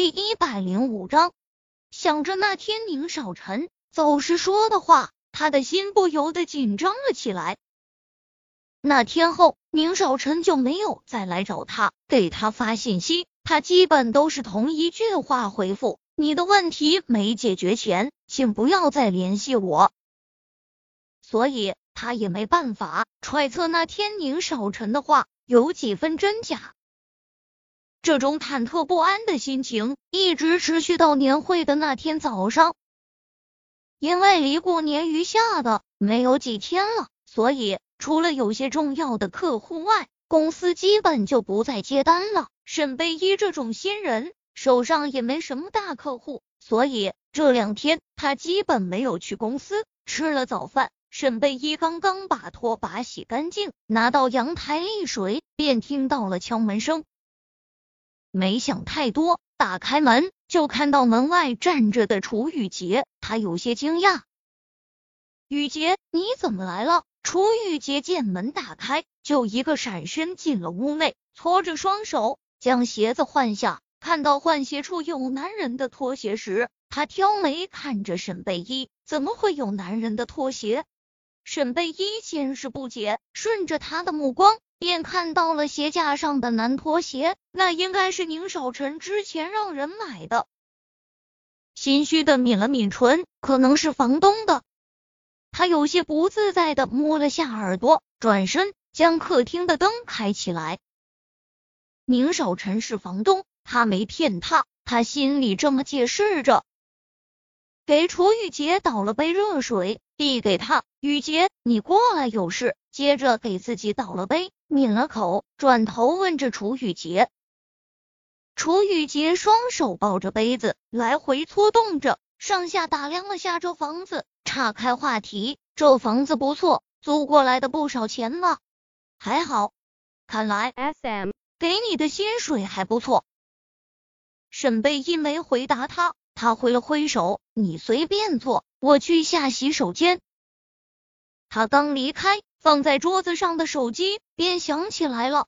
第一百零五章，想着那天宁少臣走时说的话，他的心不由得紧张了起来。那天后，宁少臣就没有再来找他，给他发信息，他基本都是同一句话回复：“你的问题没解决前，请不要再联系我。”所以他也没办法揣测那天宁少臣的话有几分真假。这种忐忑不安的心情一直持续到年会的那天早上，因为离过年余下的没有几天了，所以除了有些重要的客户外，公司基本就不再接单了。沈贝依这种新人手上也没什么大客户，所以这两天他基本没有去公司。吃了早饭，沈贝依刚刚把拖把洗干净，拿到阳台沥水，便听到了敲门声。没想太多，打开门就看到门外站着的楚雨洁，他有些惊讶。雨洁，你怎么来了？楚雨洁见门打开，就一个闪身进了屋内，搓着双手将鞋子换下。看到换鞋处有男人的拖鞋时，他挑眉看着沈贝依，怎么会有男人的拖鞋？沈贝依先是不解，顺着他的目光。便看到了鞋架上的男拖鞋，那应该是宁少臣之前让人买的。心虚的抿了抿唇，可能是房东的。他有些不自在的摸了下耳朵，转身将客厅的灯开起来。宁少臣是房东，他没骗他，他心里这么解释着。给楚雨洁倒了杯热水，递给他：“雨洁，你过来有事。”接着给自己倒了杯。抿了口，转头问着楚雨洁。楚雨洁双手抱着杯子，来回搓动着，上下打量了下这房子，岔开话题：“这房子不错，租过来的不少钱呢。”还好，看来 S M 给你的薪水还不错。沈贝一没回答他，他挥了挥手：“你随便坐，我去下洗手间。”他刚离开。放在桌子上的手机便响起来了。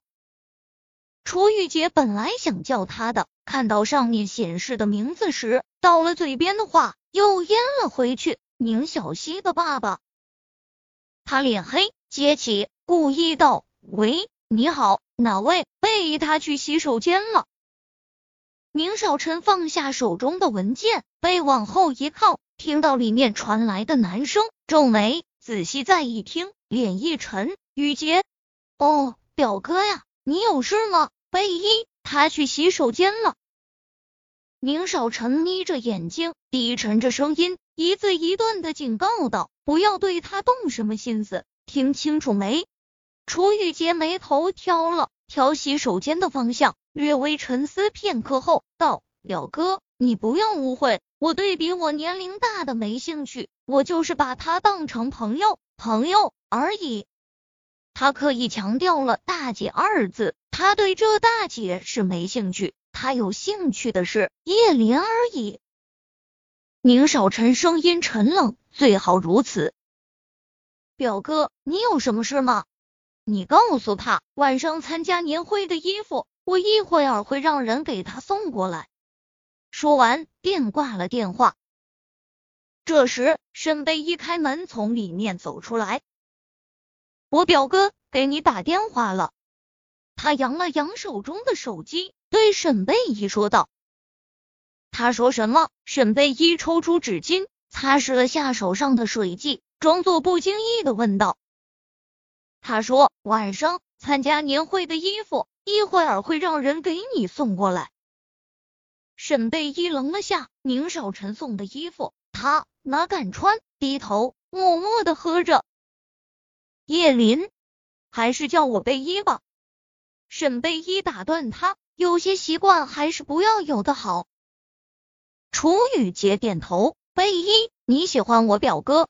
楚雨洁本来想叫他的，看到上面显示的名字时，到了嘴边的话又咽了回去。宁小溪的爸爸，他脸黑，接起，故意道：“喂，你好，哪位？”贝他去洗手间了。宁少臣放下手中的文件，背往后一靠，听到里面传来的男声，皱眉，仔细再一听。脸一沉，雨洁，哦，表哥呀，你有事吗？贝依，他去洗手间了。宁少臣眯着眼睛，低沉着声音，一字一顿的警告道：“不要对他动什么心思，听清楚没？”楚雨洁眉头挑了挑洗手间的方向，略微沉思片刻后道：“表哥，你不要误会，我对比我年龄大的没兴趣，我就是把他当成朋友，朋友。”而已，他刻意强调了“大姐”二字。他对这大姐是没兴趣，他有兴趣的是叶琳而已。宁少臣声音沉冷：“最好如此。”表哥，你有什么事吗？你告诉他，晚上参加年会的衣服，我一会儿会让人给他送过来。说完，便挂了电话。这时，沈贝一开门，从里面走出来。我表哥给你打电话了。他扬了扬手中的手机，对沈贝依说道：“他说什么？”沈贝依抽出纸巾，擦拭了下手上的水迹，装作不经意的问道：“他说晚上参加年会的衣服，一会儿会让人给你送过来。”沈贝依愣了下，宁少臣送的衣服，他哪敢穿？低头默默的喝着。叶林，还是叫我贝依吧。沈贝依打断他，有些习惯还是不要有的好。楚雨洁点头，贝依，你喜欢我表哥，